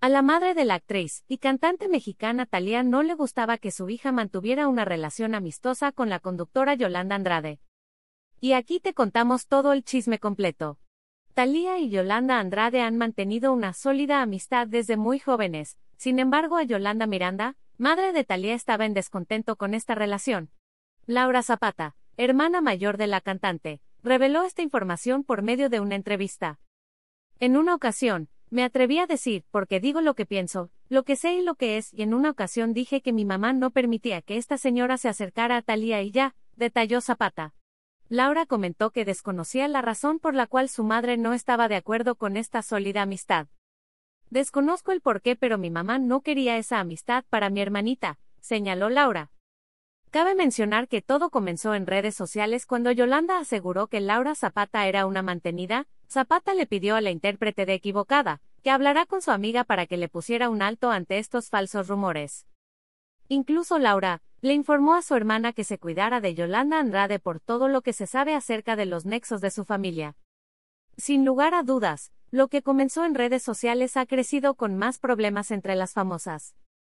A la madre de la actriz y cantante mexicana Talía no le gustaba que su hija mantuviera una relación amistosa con la conductora Yolanda Andrade. Y aquí te contamos todo el chisme completo. Talía y Yolanda Andrade han mantenido una sólida amistad desde muy jóvenes, sin embargo a Yolanda Miranda, madre de Talía estaba en descontento con esta relación. Laura Zapata, hermana mayor de la cantante, reveló esta información por medio de una entrevista. En una ocasión, me atreví a decir, porque digo lo que pienso, lo que sé y lo que es, y en una ocasión dije que mi mamá no permitía que esta señora se acercara a Talía y ya, detalló Zapata. Laura comentó que desconocía la razón por la cual su madre no estaba de acuerdo con esta sólida amistad. Desconozco el por qué, pero mi mamá no quería esa amistad para mi hermanita, señaló Laura. Cabe mencionar que todo comenzó en redes sociales cuando Yolanda aseguró que Laura Zapata era una mantenida, Zapata le pidió a la intérprete de equivocada, que hablará con su amiga para que le pusiera un alto ante estos falsos rumores. Incluso Laura, le informó a su hermana que se cuidara de Yolanda Andrade por todo lo que se sabe acerca de los nexos de su familia. Sin lugar a dudas, lo que comenzó en redes sociales ha crecido con más problemas entre las famosas.